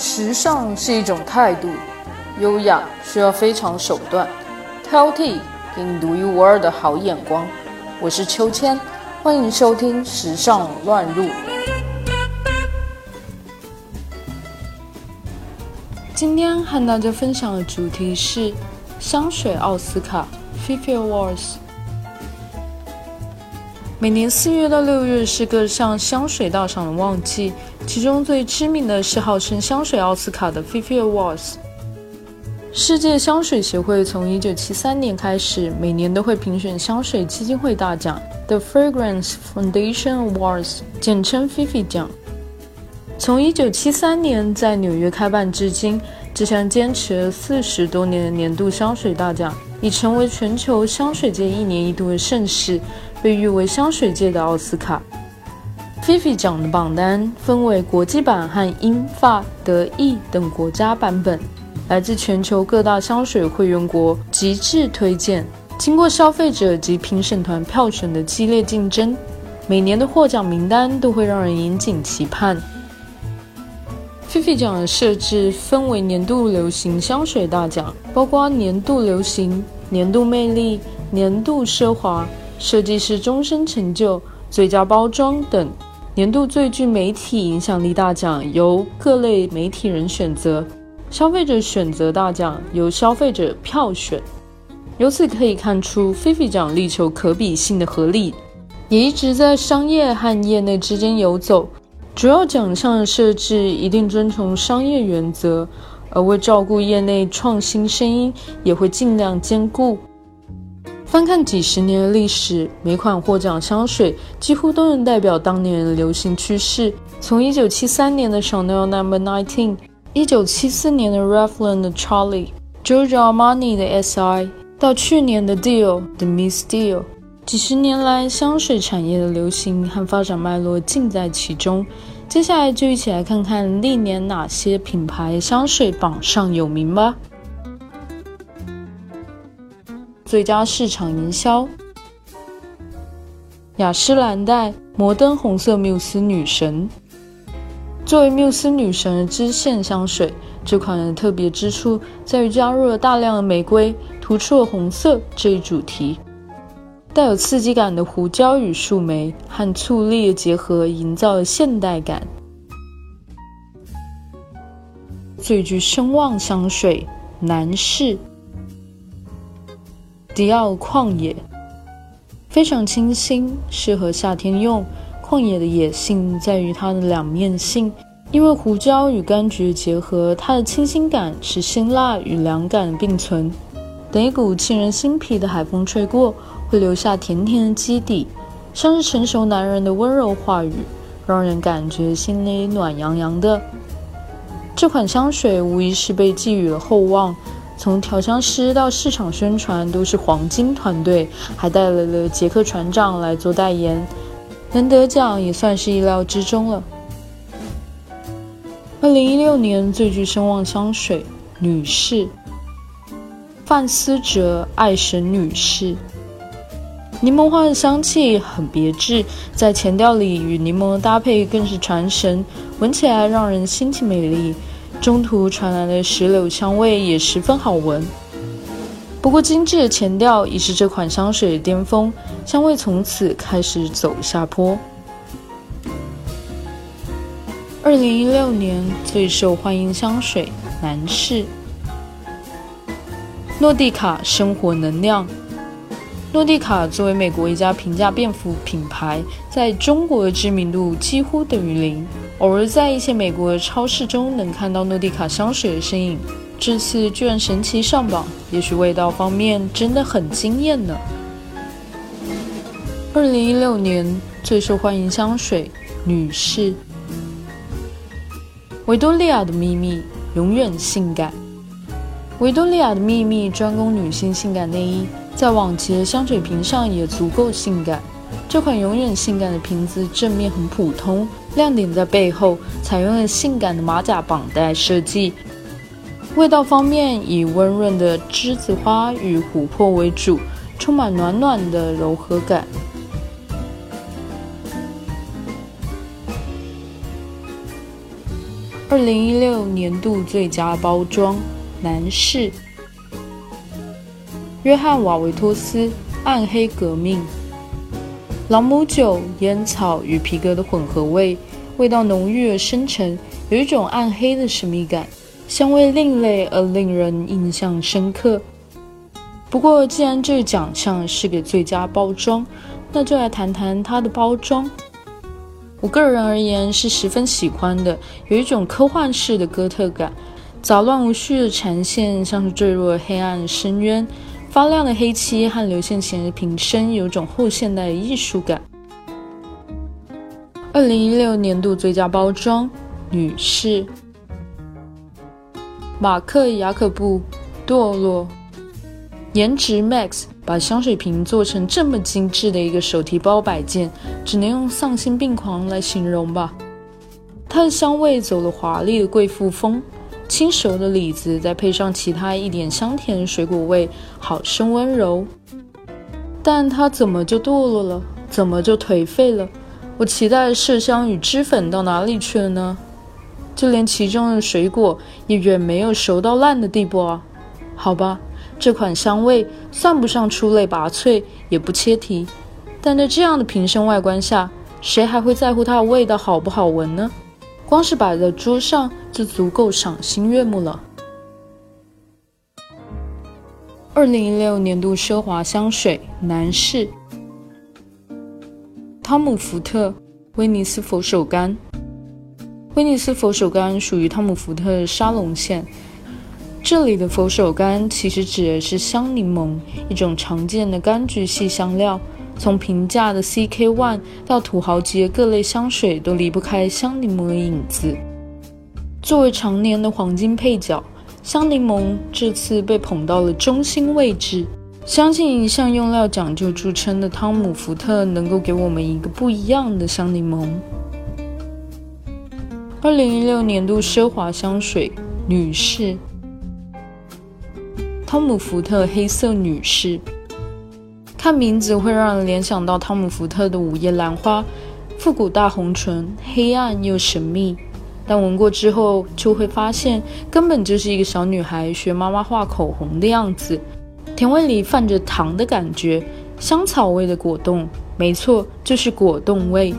时尚是一种态度，优雅需要非常手段，挑剔给你独一无二的好眼光。我是秋千，欢迎收听《时尚乱入》。今天和大家分享的主题是香水奥斯卡 （Fifi Awards）。每年四月到六月是各项香水大赏的旺季，其中最知名的是号称香水奥斯卡的 Fifi Awards。世界香水协会从一九七三年开始，每年都会评选香水基金会大奖 The Fragrance Foundation Awards，简称 Fifi 奖。从一九七三年在纽约开办至今，这项坚持了四十多年的年度香水大奖，已成为全球香水界一年一度的盛事。被誉为香水界的奥斯卡。Fifi 奖的榜单分为国际版和英法德意等国家版本，来自全球各大香水会员国极致推荐，经过消费者及评审团票选的激烈竞争，每年的获奖名单都会让人引颈期盼。Fifi 奖的设置分为年度流行香水大奖，包括年度流行、年度魅力、年度奢华。设计师终身成就、最佳包装等年度最具媒体影响力大奖由各类媒体人选择，消费者选择大奖由消费者票选。由此可以看出，Fifi 奖力求可比性的合理，也一直在商业和业内之间游走。主要奖项的设置一定遵从商业原则，而为照顾业内创新声音，也会尽量兼顾。翻看几十年的历史，每款获奖香水几乎都能代表当年的流行趋势。从1973年的 Chanel No. 19，1974年的 Revlon 的 Charlie，Giorgio Armani 的 S.I，到去年的 Dior 的 Miss Dior，几十年来香水产业的流行和发展脉络尽在其中。接下来就一起来看看历年哪些品牌香水榜上有名吧。最佳市场营销，雅诗兰黛摩登红色缪斯女神。作为缪斯女神的支线香水，这款的特别之处在于加入了大量的玫瑰，突出了红色这一主题。带有刺激感的胡椒与树莓和醋栗的结合，营造了现代感。最具声望香水，男士。迪奥旷野非常清新，适合夏天用。旷野的野性在于它的两面性，因为胡椒与柑橘结合，它的清新感是辛辣与凉感并存。等一股沁人心脾的海风吹过，会留下甜甜的基底，像是成熟男人的温柔话语，让人感觉心里暖洋洋的。这款香水无疑是被寄予了厚望。从调香师到市场宣传都是黄金团队，还带来了杰克船长来做代言，能得奖也算是意料之中了。二零一六年最具声望香水，女士，范思哲爱神女士，柠檬花的香气很别致，在前调里与柠檬的搭配更是传神，闻起来让人心情美丽。中途传来的石榴香味也十分好闻，不过精致的前调已是这款香水的巅峰，香味从此开始走下坡。二零一六年最受欢迎香水，男士，诺蒂卡生活能量。诺蒂卡作为美国一家平价便服品牌，在中国的知名度几乎等于零。偶尔在一些美国超市中能看到诺蒂卡香水的身影，这次居然神奇上榜，也许味道方面真的很惊艳呢。二零一六年最受欢迎香水，女士，维多利亚的秘密，永远性感。维多利亚的秘密专攻女性性感内衣。在往期的香水瓶上也足够性感。这款永远性感的瓶子正面很普通，亮点在背后，采用了性感的马甲绑带设计。味道方面以温润的栀子花与琥珀为主，充满暖暖的柔和感。二零一六年度最佳包装男士，约翰瓦维托斯《暗黑革命》。朗姆酒、烟草与皮革的混合味，味道浓郁而深沉，有一种暗黑的神秘感，香味另类而令人印象深刻。不过，既然这个奖项是给最佳包装，那就来谈谈它的包装。我个人而言是十分喜欢的，有一种科幻式的哥特感，杂乱无序的缠线像是坠入了黑暗深渊，发亮的黑漆和流线型的瓶身有种后现代的艺术感。二零一六年度最佳包装女士，马克雅可布，堕落，颜值 max。把香水瓶做成这么精致的一个手提包摆件，只能用丧心病狂来形容吧。它的香味走了华丽的贵妇风，轻熟的李子再配上其他一点香甜水果味，好生温柔。但它怎么就堕落了？怎么就颓废了？我期待的麝香与脂粉到哪里去了呢？就连其中的水果也远没有熟到烂的地步啊！好吧。这款香味算不上出类拔萃，也不切题，但在这样的瓶身外观下，谁还会在乎它的味道好不好闻呢？光是摆在桌上就足够赏心悦目了。二零一六年度奢华香水男士，汤姆福特威尼斯佛手柑。威尼斯佛手柑属于汤姆福特沙龙线。这里的佛手柑其实指的是香柠檬，一种常见的柑橘系香料。从平价的 CK One 到土豪级各类香水，都离不开香柠檬的影子。作为常年的黄金配角，香柠檬这次被捧到了中心位置。相信一向用料讲究著称的汤姆福特，能够给我们一个不一样的香柠檬。二零一六年度奢华香水女士。汤姆福特黑色女士，看名字会让人联想到汤姆福特的午夜兰花，复古大红唇，黑暗又神秘。但闻过之后就会发现，根本就是一个小女孩学妈妈画口红的样子。甜味里泛着糖的感觉，香草味的果冻，没错，就是果冻味。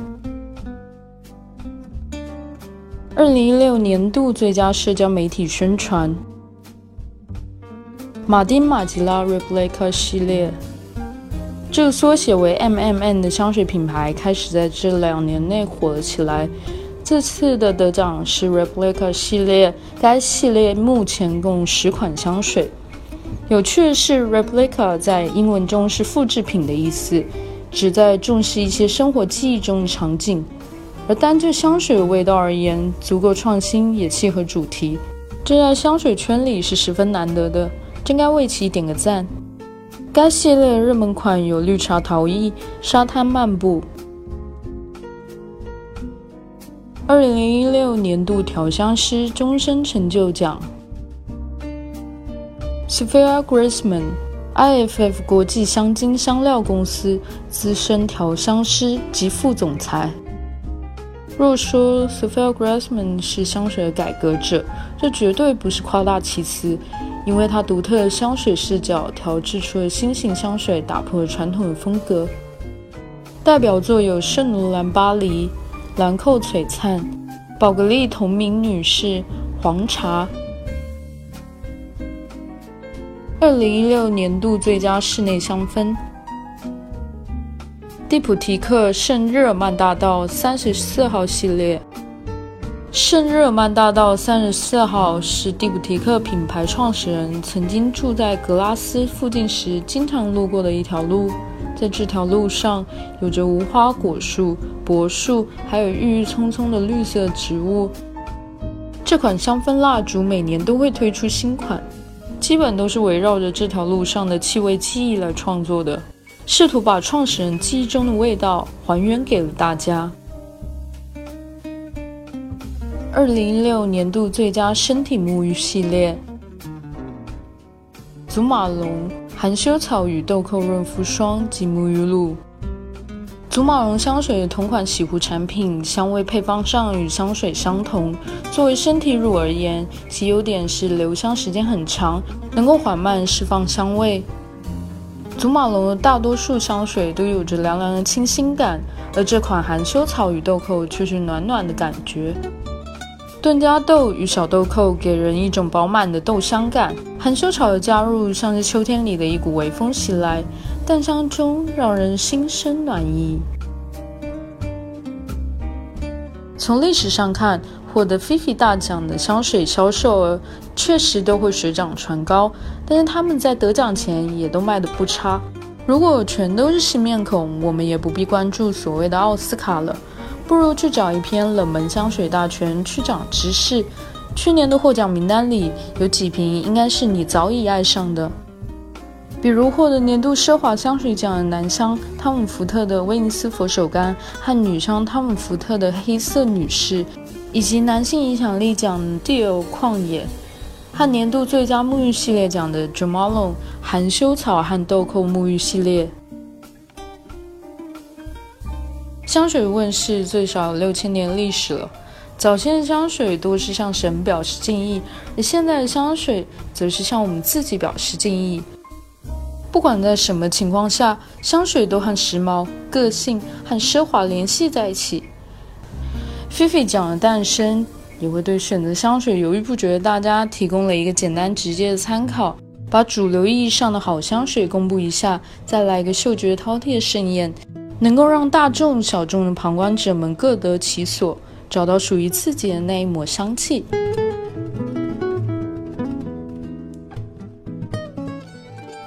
二零一六年度最佳社交媒体宣传。马丁·马吉拉 Replica 系列，这个缩写为 MMN 的香水品牌开始在这两年内火了起来。这次的得奖是 Replica 系列，该系列目前共十款香水。有趣的是，Replica 在英文中是复制品的意思，旨在重视一些生活记忆中的场景。而单就香水味道而言，足够创新，也契合主题，这在香水圈里是十分难得的。真该为其点个赞。该系列热门款有绿茶陶艺、沙滩漫步。二零一六年度调香师终身成就奖，Sophia Graceman，IFF 国际香精香料公司资深调香师及副总裁。若说 Sophia Graceman 是香水的改革者，这绝对不是夸大其词。因为它独特的香水视角调制出了新型香水，打破了传统的风格。代表作有圣罗兰巴黎、兰蔻璀璨、宝格丽同名女士、黄茶。二零一六年度最佳室内香氛：蒂普提克圣日耳曼大道三十四号系列。圣日耳曼大道三十四号是蒂普提克品牌创始人曾经住在格拉斯附近时经常路过的一条路。在这条路上，有着无花果树、柏树，还有郁郁葱葱的绿色植物。这款香氛蜡烛每年都会推出新款，基本都是围绕着这条路上的气味记忆来创作的，试图把创始人记忆中的味道还原给了大家。二零一六年度最佳身体沐浴系列：祖马龙含羞草与豆蔻润肤霜及沐浴露。祖马龙香水的同款洗护产品，香味配方上与香水相同。作为身体乳而言，其优点是留香时间很长，能够缓慢释放香味。祖马龙的大多数香水都有着凉凉的清新感，而这款含羞草与豆蔻却是暖暖的感觉。炖加豆与小豆蔻给人一种饱满的豆香感，含羞草的加入像是秋天里的一股微风袭来，淡香中让人心生暖意。从历史上看，获得 Fifi 大奖的香水销售额确实都会水涨船高，但是他们在得奖前也都卖得不差。如果全都是新面孔，我们也不必关注所谓的奥斯卡了。不如去找一篇冷门香水大全去长知识。去年的获奖名单里有几瓶应该是你早已爱上的，比如获得年度奢华香水奖的男香汤姆福特的威尼斯佛手柑和女香汤姆福特的黑色女士，以及男性影响力奖 Dior 旷野和年度最佳沐浴系列奖的 Jo Malone 含羞草和豆蔻沐浴系列。香水问世最少六千年历史了。早先的香水多是向神表示敬意，而现在的香水则是向我们自己表示敬意。不管在什么情况下，香水都和时髦、个性和奢华联系在一起。Fifi 奖的诞生也会对选择香水犹豫不决的大家提供了一个简单直接的参考。把主流意义上的好香水公布一下，再来一个嗅觉饕餮盛宴。能够让大众小众的旁观者们各得其所，找到属于自己的那一抹香气。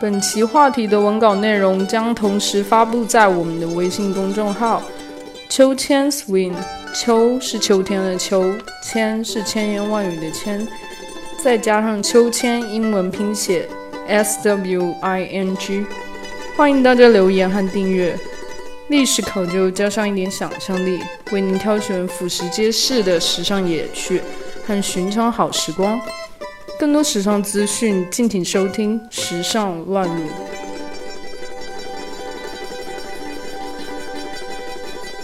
本期话题的文稿内容将同时发布在我们的微信公众号“秋千 swing”。秋是秋天的秋，千是千言万语的千，再加上秋千英文拼写 S W I N G。欢迎大家留言和订阅。历史考究加上一点想象力，为您挑选俯拾皆是的时尚野趣和寻常好时光。更多时尚资讯，敬请收听《时尚乱入》。